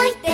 といて。